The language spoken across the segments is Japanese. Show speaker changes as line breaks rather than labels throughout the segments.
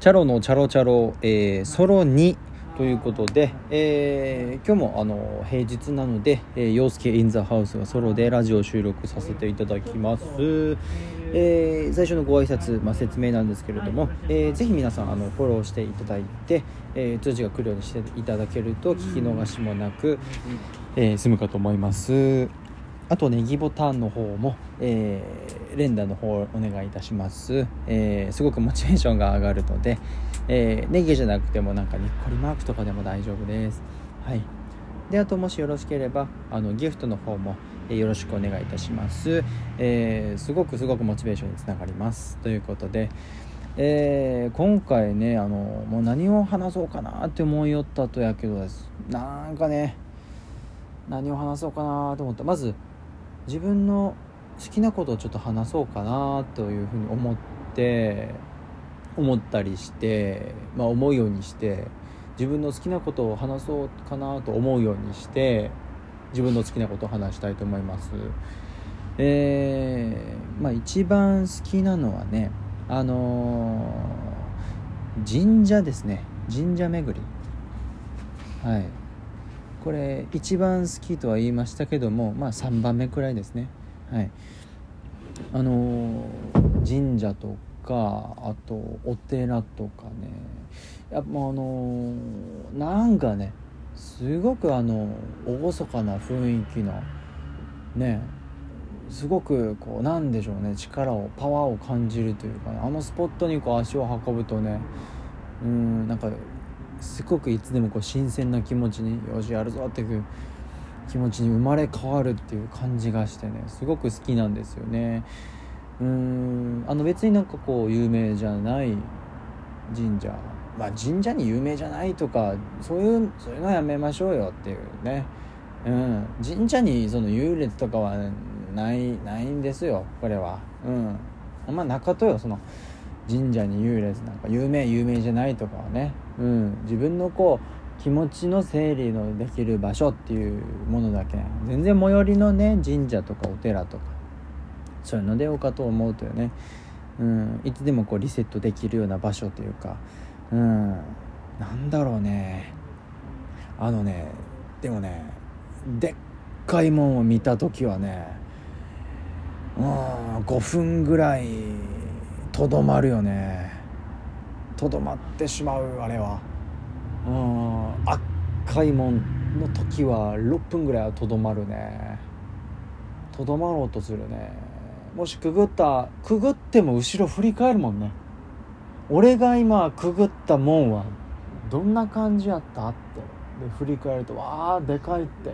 チャロのチャロチャロ、えー、ソロ2ということで、えー、今日もあの平日なので、えー、陽介インザハウスがソロでラジオ収録させていただきます、えー、最初のご挨拶、まあ、説明なんですけれども、えー、ぜひ皆さんあのフォローしていただいて、えー、通知が来るようにしていただけると聞き逃しもなく、えー、済むかと思います。あとネギボタンの方も、えー、連打の方お願いいたします、えー、すごくモチベーションが上がるので、えー、ネギじゃなくてもなんかにっこりマークとかでも大丈夫です。はい。であともしよろしければあのギフトの方も、えよろしくお願いいたします、えすごくすごくモチベーションにつながります。ということでえー、今回ねあのもう何を話そうかなって思いよったとやけどです。なんかね何を話そうかなと思った。まず自分の好きなことをちょっと話そうかなというふうに思って思ったりして、まあ、思うようにして自分の好きなことを話そうかなと思うようにして自分の好きなことを話したいと思います。えー、まあ一番好きなのはねあのー、神社ですね。神社巡り。はい。これ一番好きとは言いましたけどもまあ3番目くらいですね。はい。あの神社とかあとお寺とかね。やっぱあのなんかねすごくあの厳かな雰囲気のねすごくこうなんでしょうね力をパワーを感じるというか、ね、あのスポットにこう足を運ぶとねうんなんかすごくいつでもこう新鮮な気持ちによしやるぞっていう気持ちに生まれ変わるっていう感じがしてねすごく好きなんですよね。うーんあの別になんかこう有名じゃない神社まあ神社に有名じゃないとかそういうそういうのはやめましょうよっていうね。うん神社にその優劣とかはないないんですよこれは。うん。あんま中とよその神社に優劣なんか有名有名じゃないとかはね、うん、自分のこう気持ちの整理のできる場所っていうものだけ。全然最寄りのね神社とかお寺とか。そういうのでようかと思うとよね、うん、いつでもこうリセットできるような場所というか、うん、なんだろうね。あのねでもねでっかいもんを見た時はねうん5分ぐらいとどまるよね。とどまってしまうあれは。うん赤いもんの時は6分ぐらいはとどまるね。とどまろうとするね。もしくぐったくぐっても後ろ振り返るもんね。俺が今くぐった門はどんな感じやったって。で振り返るとわあでかいって。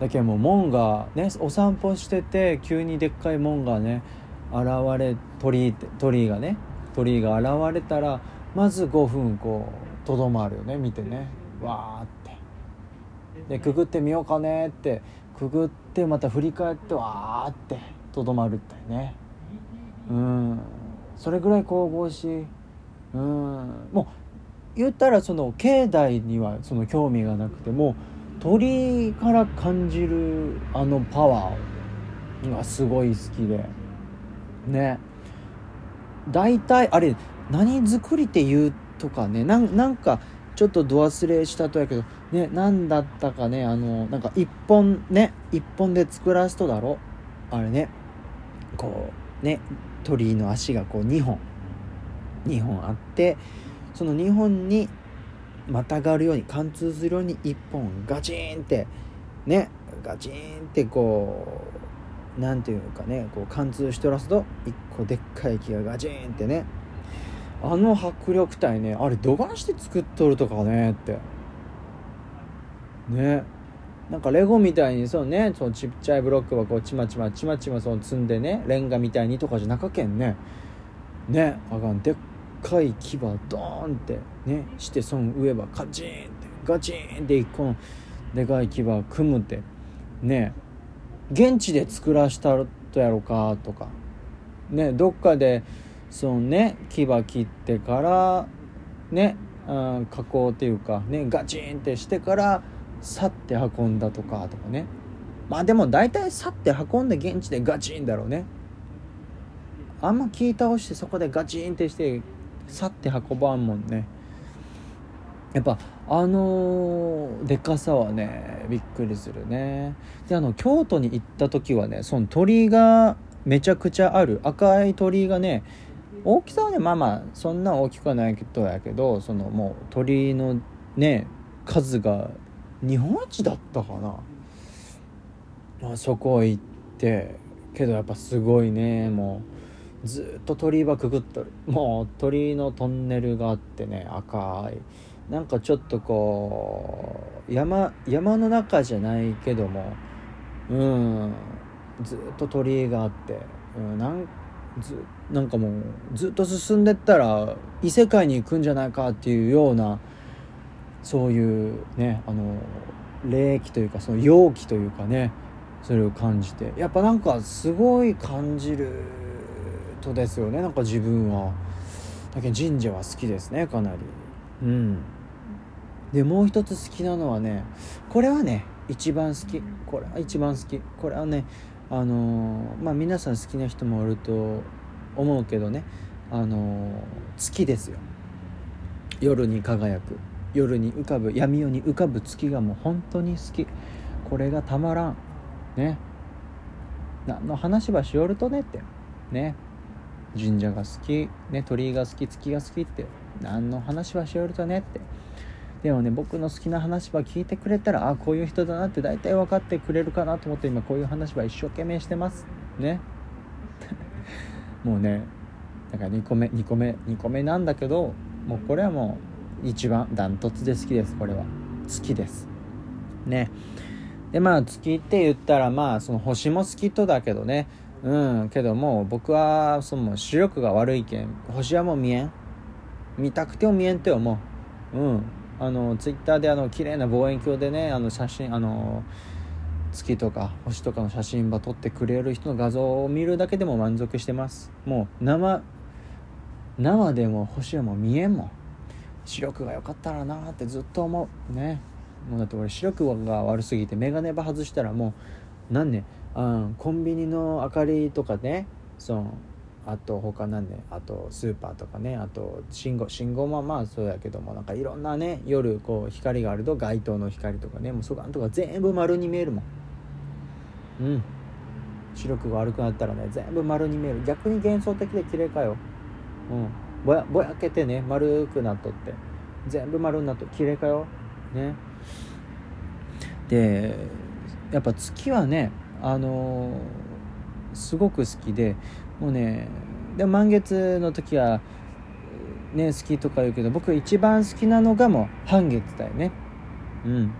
だけどもう門がねお散歩してて急にでっかい門がね現れ鳥居鳥がね鳥居が現れたらまず5分こうとどまるよね見てね。わーって。でくぐってみようかねってくぐってまた振り返ってわーってとどまるってね。うん。それぐらい神々しい。うん。もう言ったらその境内にはその興味がなくても鳥から感じるあのパワーがすごい好きで。ね。大体あれ何作りって言うとかねなんかちょっと度忘れしたとやけどね何だったかねあのなんか一本ね一本で作らすとだろ？あれね。こうね鳥居の足がこう2本2本あってその2本にまたがるように貫通するように1本ガチンってねガチンってこう何ていうかねこう貫通してらすと一個でっかい木がガチンってね。あの迫力体ねあれどがんして作っとるとかねって。ね。なんかレゴみたいにそうねそのちっちゃいブロックはこうちまちまちまちまその積んでねレンガみたいにとかじゃなかけんね。ね。あがんでっかい牙ドーンってね。してその上はカチンってガチンって一個のでかい牙組むって。ね。現地で作らしたとやろかとか。ねどっかでそのね牙切ってからね、うん、加工っていうかねガチンってしてから去って運んだとかとかね。まあでも大体去って運んで現地でガチンだろうね。あんま木倒してそこでガチンってしてさって運ばんもんね。やっぱあのでかさはねびっくりするね。であの京都に行った時はねその鳥居がめちゃくちゃある。赤い鳥居がね大きさはねまあまあそんな大きくはないけどやけどそのもう鳥居のね数が日本一だったかな。あそこ行ってけどやっぱすごいねもうずっと鳥居はくぐっとる。もう鳥居のトンネルがあってね赤い。なんかちょっとこう山山の中じゃないけどもうんずっと鳥居があって、うん、なんずなんかもうずっと進んでったら異世界に行くんじゃないかっていうようなそういうねあの霊気というかその陽気というかねそれを感じて。やっぱなんかすごい感じるとですよねなんか自分は。だけど神社は好きですねかなり。うん。でもう一つ好きなのはねこれはね一番好き。これは一番好き。これはねあのまあ皆さん好きな人もおると思うけどねあの月ですよ。夜に輝く。夜に浮かぶ。闇夜に浮かぶ月がもう本当に好き。これがたまらん。ね。何の話ばしよるとねって。ね。神社が好き、ね、鳥居が好き。月が好きって何の話はしよるとねって。でもね僕の好きな話ば聞いてくれたらあこういう人だなって大体分かってくれるかなと思って今こういう話は一生懸命してます。ね。もうねだから2個目2個目2個目なんだけどもうこれはもう一番ダントツで好きですこれは。好きです。ね。でまあ月って言ったらまあその星も好きとだけどね。うんけども僕はその視力が悪いけん星はもう見えん。見たくても見えんって思う。うん。あのツイッターであの綺麗な望遠鏡でねあの写真あの月とか星とかの写真ば撮ってくれる人の画像を見るだけでも満足してます。もう生生でも星はもう見えんもん。視力が良かったらなってずっと思う。ね。もうだって俺視力が悪すぎて眼鏡ば外したらもう何年、うん、コンビニの明かりとかねそのあと他なんねあとスーパーとかねあと信号信号もまあそうやけどもなんかいろんなね夜こう光があると街灯の光とかねもうそがんとか全部丸に見えるもん。うん。視力が悪くなったらね全部丸に見える。逆に幻想的で綺麗かよ。うん。ぼやぼやけてね丸くなっとって。全部丸になっと綺麗かよ。ね。でやっぱ月はねあのー、すごく好きでもうねで満月の時はね好きとか言うけど僕一番好きなのがもう半月だよね。うん。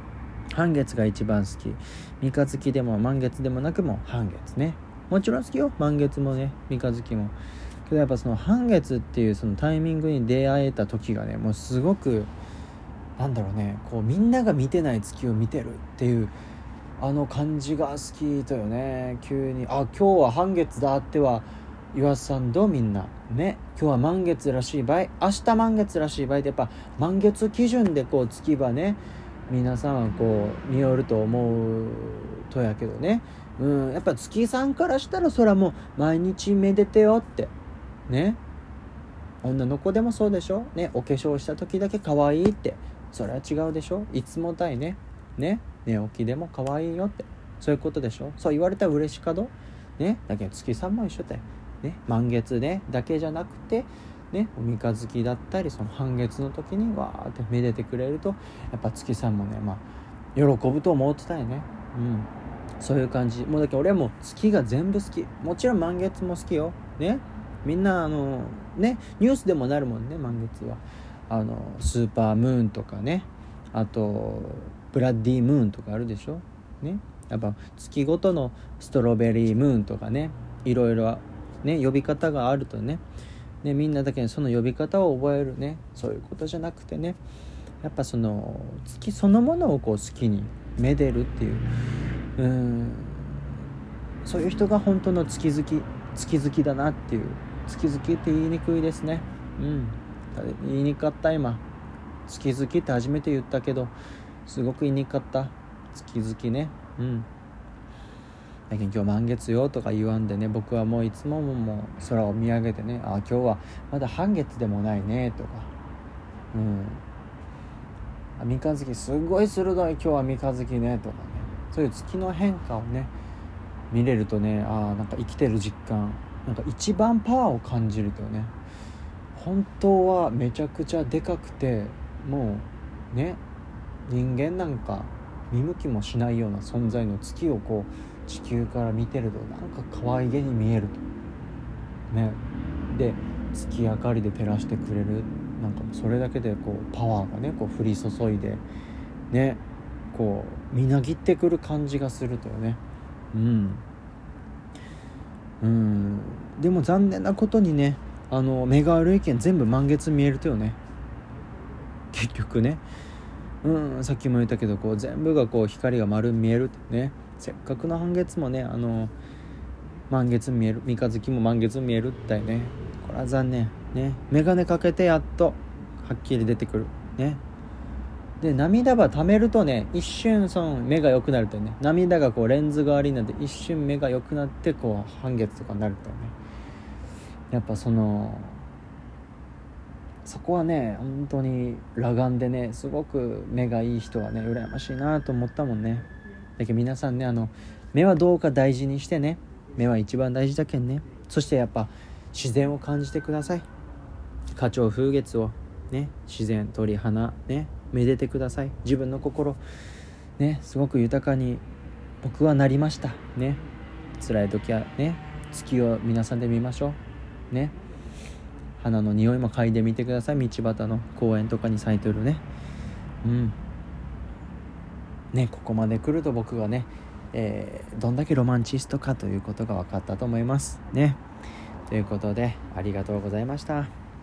半月が一番好き。三日月でも満月でもなくも半月ね。もちろん好きよ。満月もね三日月も。けどやっぱその半月っていうそのタイミングに出会えた時がねもうすごくなんだろうねこうみんなが見てない月を見てるっていうあの感じが好きとよね。急にあ今日は半月だっては言わさんどうみんな。ね。今日は満月らしい場合明日満月らしい場合でやっぱ満月基準でこう月はね皆さんはこう見よると思うとやけどね。うんやっぱ月さんからしたらそらもう毎日めでてよって。ね。女の子でもそうでしょ。ねお化粧した時だけ可愛いって。それは違うでしょ。いつもたいね。ね。寝起きでも可愛いよって。そういうことでしょ。そう言われたら嬉しかど。ね。だけど月さんも一緒だよ。ね満月ねだけじゃなくてねお三日月だったりその半月の時にわーってめでてくれるとやっぱ月さんもねまあ喜ぶと思ってたよね。うん。そういう感じ。もうだけど俺はもう月が全部好き。もちろん満月も好きよ。ね。みんなあのねニュースでもなるもんね満月は。あのスーパームーンとかね。あとブラッディムーンとかあるでしょ。ね。やっぱ月ごとのストロベリームーンとかね。いろいろね呼び方があるとね。ねみんなだけにその呼び方を覚えるね。そういうことじゃなくてね。やっぱその月そのものをこう好きにめでるっていう。うん。そういう人が本当の月好き月好きだなっていう。月好きって言いにくいですね。うん。言いにくかった今。月好きって初めて言ったけどすごく言いにくかった。月好きね。うん。最近今日満月よとか言わんでね僕はもういつももう空を見上げてねあ今日はまだ半月でもないねとか。うん三日月すごい鋭い。今日は三日月ねとかね。そういう月の変化をね見れるとねああなんか生きてる実感なんか一番パワーを感じるとね本当はめちゃくちゃでかくてもうね人間なんか見向きもしないような存在の月をこう地球から見てるとなんか可愛げに見えると。ね。で月明かりで照らしてくれる。なんかもそれだけでこうパワーがねこう降り注いで。ね。こうみなぎってくる感じがするとよね。うん。うん。でも残念なことにねあの目が悪い県全部満月見えるとよね。結局ね。うん。さっきも言ったけどこう全部がこう光が丸見えるってね。せっかくの半月もねあの満月見える三日月も満月見えるったいね。これは残念。ね。眼鏡かけてやっとはっきり出てくる。ね。で涙ば溜めるとね一瞬その目が良くなるとね涙がこうレンズ代わりになって一瞬目が良くなってこう半月とかになるとね。やっぱそのそこはね本当に裸眼でねすごく目がいい人はね羨ましいなと思ったもんね。だけど皆さんねあの目はどうか大事にしてね目は一番大事だけんねそしてやっぱ自然を感じてください。花鳥風月をね自然鳥花ねめでてください。自分の心ねすごく豊かに僕はなりました。ね辛い時はね月を皆さんで見ましょう。ね花の匂いも嗅いでみてください。道端の公園とかに咲いてるね。うん。ねここまで来ると僕がね、えー、どんだけロマンチストかということが分かったと思いますねということでありがとうございました。